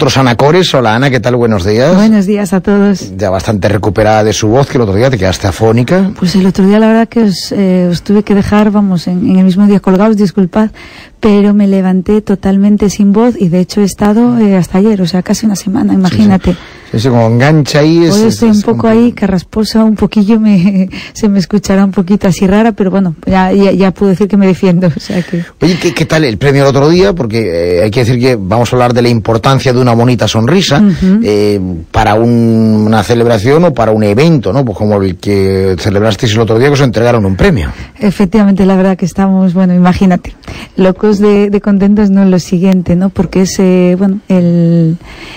nosotros Ana Cores. Hola Ana, ¿qué tal? Buenos días. Buenos días a todos. Ya bastante recuperada de su voz, que el otro día te quedaste afónica. Pues el otro día la verdad que os, eh, os tuve que dejar, vamos, en, en, el mismo día colgados, disculpad, pero me levanté totalmente sin voz y de hecho he estado eh, hasta ayer, o sea, casi una semana, imagínate. Sí, sí. sí como engancha ahí. Es, Hoy estoy es, un poco es ahí, carrasposa, un poquillo, me, se me escuchará un poquito así rara, pero bueno, ya, ya, ya puedo decir que me defiendo. O sea que... Oye, ¿qué, ¿qué, tal el premio el otro día? Porque eh, hay que decir que vamos a hablar de la importancia de una bonita sonrisa uh -huh. eh, para un, una celebración o para un evento, ¿no? Pues como el que celebrasteis el otro día que os entregaron un premio. Efectivamente, la verdad que estamos, bueno, imagínate, de, de contentos, ¿no? Lo siguiente, ¿no? Porque es, eh, bueno, el,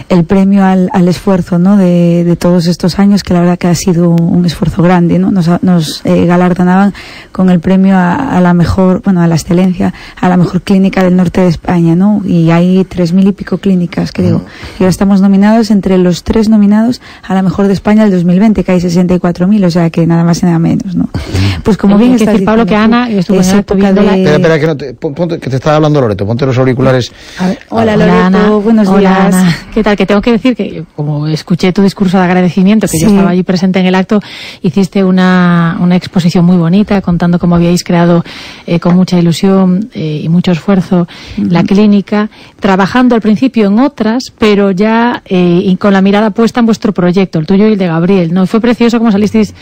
el premio al, al esfuerzo, ¿no? De, de, todos estos años, que la verdad que ha sido un esfuerzo grande, ¿no? Nos, nos eh, galardonaban con el premio a, a, la mejor, bueno, a la excelencia, a la mejor clínica del norte de España, ¿no? Y hay tres mil y pico clínicas, creo. Y ahora estamos nominados entre los tres nominados a la mejor de España del 2020, que hay 64.000, o sea que nada más y nada menos, ¿no? Pues como bien está decir, Pablo, que Ana estuvo en época de... La... Espera, espera, que, no te, ponte, que te está hablando Loreto, ponte los auriculares. Ver, hola, Loreto, Ana, buenos hola, días. Ana. ¿Qué tal? Que tengo que decir que, como escuché tu discurso de agradecimiento, que sí. yo estaba allí presente en el acto, hiciste una, una exposición muy bonita, contando cómo habíais creado eh, con mucha ilusión eh, y mucho esfuerzo uh -huh. la clínica, trabajando al principio en otras, pero ya eh, y con la mirada puesta en vuestro proyecto, el tuyo y el de Gabriel, ¿no? Fue precioso como salisteis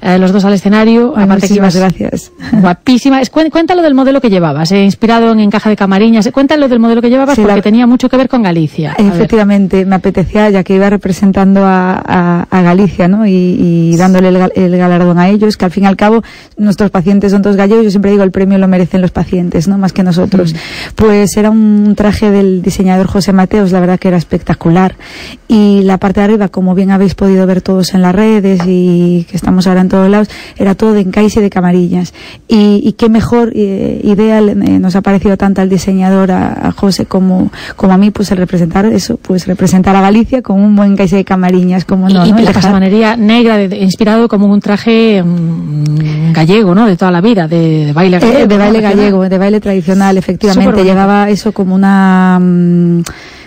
eh, los dos al escenario. Ay, aparte que ibas gracias. Guapísima. Cuéntalo del modelo que llevabas, eh, inspirado en Encaja de Camariñas. Cuéntalo del modelo que llevabas sí, porque la... tenía mucho que ver con Galicia. A Efectivamente, ver. me apetecía, ya que iba representando a, a, a Galicia, ¿no? Y, y dándole el, el, galardón a ellos, que al fin y al cabo nuestros pacientes son todos gallegos. Yo siempre digo, el premio lo merecen los pacientes, ¿no? Más que nosotros. Mm. Pues era un traje del diseñador José Mateos, la verdad que era espectacular. Y la parte de arriba, como bien habéis podido ver todos en las redes y que estamos ahora en todos lados, era todo de encaixe de camarillas. Y, y qué mejor eh, idea eh, nos ha parecido tanto al diseñador, a, a, José, como, como a mí, pues el representar eso, pues representar a Galicia con un buen encaixe de camariñas, como no, y, ¿no? Y la pasamanería negra, de, inspirado como un traje um, gallego, ¿no? De toda la vida, de, de baile gallego. Eh, de baile gallego, de baile tradicional, efectivamente. Llevaba eso como una... Um,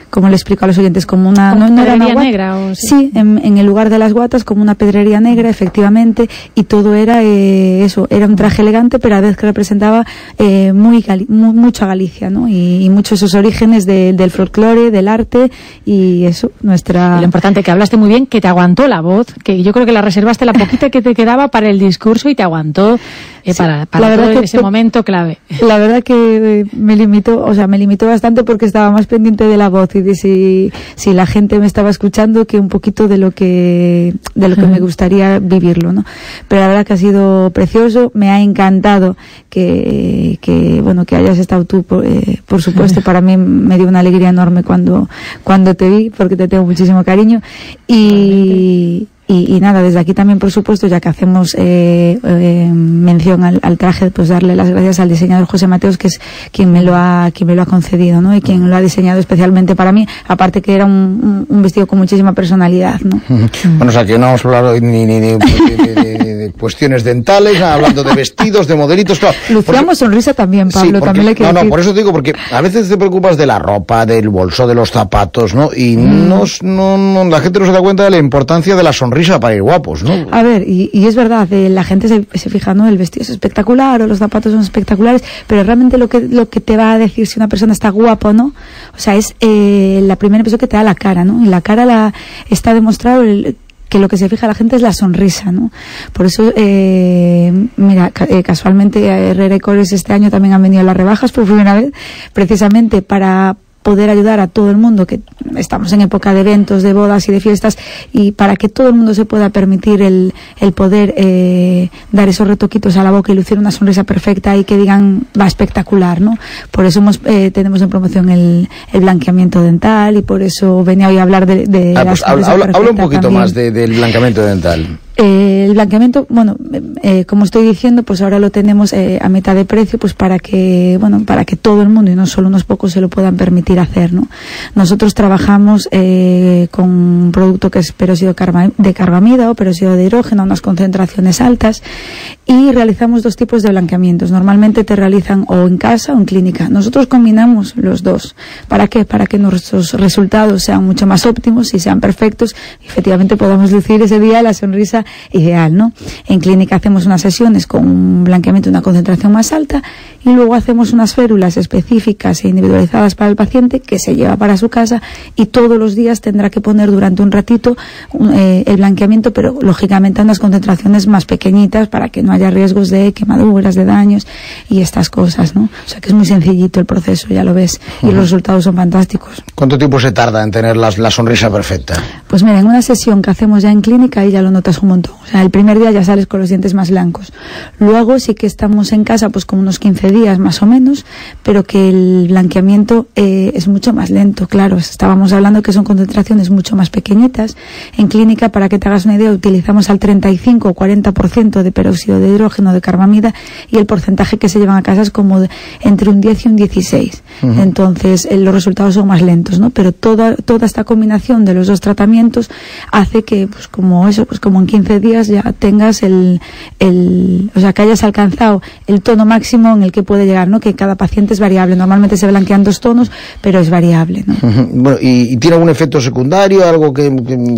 como le explico a los oyentes, como una... ¿Como no, no era una guata, negra? O sí, sí en, en, el lugar de las guatas, como una pedrería negra, efectivamente, y todo era eh, eso, era un traje elegante, pero a vez que representaba eh, muy, muy, mucho a Galicia, ¿no? Y, y muchos esos orígenes de, del folclore, del arte, y eso, nuestra... Y lo importante, que hablaste muy bien, que te aguantó la voz, que yo creo que la reservaste la poquita que te quedaba para el discurso y te aguantó eh, sí, para, para la verdad todo que ese momento clave. La verdad que me limitó, o sea, me limitó bastante porque estaba más pendiente de la voz y de si, si la gente me estaba escuchando que un poquito de lo que, de lo que me gustaría vivirlo, ¿no? Pero la verdad que ha sido precioso, me ha encantado que, que bueno, que hayas estado tú, por, eh, por supuesto, para mí me dio una alegría enorme cuando, cuando te vi, porque te tengo muchísimo cariño y, y, y, nada, desde aquí también, por supuesto, ya que hacemos eh, eh, mención al, traje, pues darle las gracias al diseñador José Mateos, que es quien me lo ha, quien me lo ha concedido, ¿no? Y quien lo ha diseñado especialmente para mí, aparte que era un, un, vestido con muchísima personalidad, ¿no? Bueno, o sea, que no vamos a hablar ni, ni, ni, ni de cuestiones dentales, hablando de vestidos, de modelitos, claro. Luciamos porque, sonrisa también, Pablo, sí, porque, también le quiero No, no, decir. por eso te digo, porque a veces te preocupas de la ropa, del bolso, de los zapatos, ¿no? Y mm. no, no, no, la gente no se da cuenta de la importancia de la sonrisa para ir guapos, ¿no? A ver, y, y es verdad, eh, la gente se, se, fija, ¿no? El vestido es espectacular o los zapatos son espectaculares, pero realmente lo que, lo que te va a decir si una persona está guapa o no, o sea, es eh, la primera impresión que te da la cara, ¿no? Y la cara la, está demostrado el, que lo que se fija la gente es la sonrisa, ¿no? Por eso, eh, mira, eh, casualmente Herrera y Cores este año también han venido las rebajas por primera vez, precisamente para poder ayudar a todo el mundo, que estamos en época de eventos, de bodas y de fiestas, y para que todo el mundo se pueda permitir el, el poder eh, dar esos retoquitos a la boca y lucir una sonrisa perfecta y que digan va espectacular, ¿no? Por eso hemos, eh, tenemos en promoción el, el, blanqueamiento dental y por eso venía hoy a hablar de, de ah, pues habla, habla, habla, un poquito también. más de, del blanqueamiento dental. Eh, el blanqueamiento, bueno, eh, como estoy diciendo, pues ahora lo tenemos eh, a mitad de precio, pues para que, bueno, para que todo el mundo y no solo unos pocos se lo puedan permitir hacer, ¿no? Nosotros trabajamos con un producto que es peróxido de carbamida o peróxido de hidrógeno unas concentraciones altas y realizamos dos tipos de blanqueamientos. Normalmente te realizan o en casa o en clínica. Nosotros combinamos los dos. ¿Para qué? Para que nuestros resultados sean mucho más óptimos y sean perfectos y efectivamente podamos lucir ese día la sonrisa ideal, ¿no? En clínica hacemos unas sesiones con un blanqueamiento, una concentración más alta y luego hacemos unas férulas específicas e individualizadas para el paciente que se lleva para su casa y todos los días tendrá que poner durante un ratito eh, el blanqueamiento, pero lógicamente a unas concentraciones más pequeñitas para que no haya riesgos de quemaduras, de daños y estas cosas, ¿no? O sea que es muy sencillito el proceso, ya lo ves, y los resultados son fantásticos. ¿Cuánto tiempo se tarda en tener la, la sonrisa perfecta? Pues mira, en una sesión que hacemos ya en clínica y ya lo notas un montón. O sea, el primer día ya sales con los dientes más blancos. Luego sí que estamos en casa pues como unos 15 días más o menos, pero que el blanqueamiento eh, es mucho más lento, claro. Estábamos hablando que son concentraciones mucho más pequeñitas. En clínica, para que te hagas una idea, utilizamos al 35 o 40% de peróxido de hidrógeno de carbamida y el porcentaje que se llevan a casa es como entre un 10 y un 16. Entonces, eh, los resultados son más lentos, ¿no? Pero toda, toda esta combinación de los dos tratamientos hace que, pues como eso, pues como en 15 días ya tengas el, el, o sea, que hayas alcanzado el tono máximo en el que puede llegar, ¿no? Que cada paciente es variable. Normalmente se blanquean dos tonos, pero es variable, ¿no? Bueno, ¿y, tiene algún efecto secundario, algo que,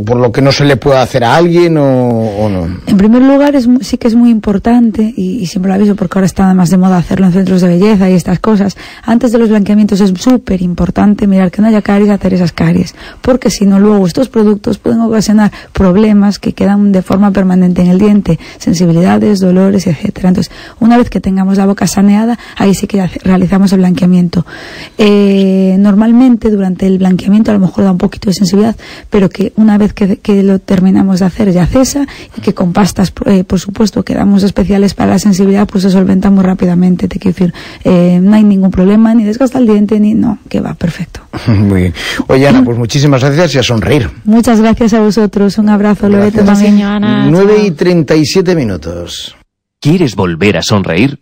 por lo que no se le pueda hacer a alguien o, no? En primer lugar, es, sí que es muy importante, y, siempre lo aviso porque ahora está más de moda hacerlo en centros de belleza y estas cosas. Antes de los blanqueamientos es súper importante mirar que no haya caries, hacer esas caries, porque si no, luego estos productos pueden ocasionar problemas que quedan de forma permanente en el diente, sensibilidades, dolores, etcétera. Entonces, una vez que tengamos la boca saneada, ahí sí que realizamos el blanqueamiento. Eh, normalmente durante el blanqueamiento a lo mejor da un poquito de sensibilidad, pero que una vez que, lo terminamos de hacer ya cesa y que con pastas, eh, por supuesto, que damos especiales para la sensibilidad, pues se solventa muy rápidamente. Te quiero decir, eh, no hay ningún problema, ni desgasta el diente, ni no, que va perfecto. Muy bien. Oye, Ana, pues muchísimas gracias y a sonreír. Muchas gracias a vosotros. Un abrazo, Loreto también. Ana. 9 y 37 minutos. ¿Quieres volver a sonreír?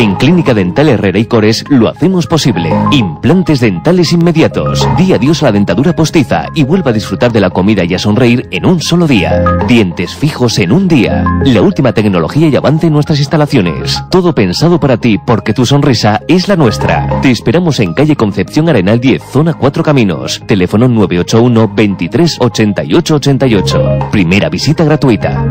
En Clínica Dental Herrera y Cores lo hacemos posible. Implantes dentales inmediatos. Di adiós a la dentadura postiza y vuelva a disfrutar de la comida y a sonreír en un solo día. Dientes fijos en un día. La última tecnología y avance en nuestras instalaciones. Todo pensado para ti porque tu sonrisa es la nuestra. Te esperamos en calle Concepción Arenal 10, zona 4 Caminos. Teléfono 981 23 88 88. Primera visita gratuita.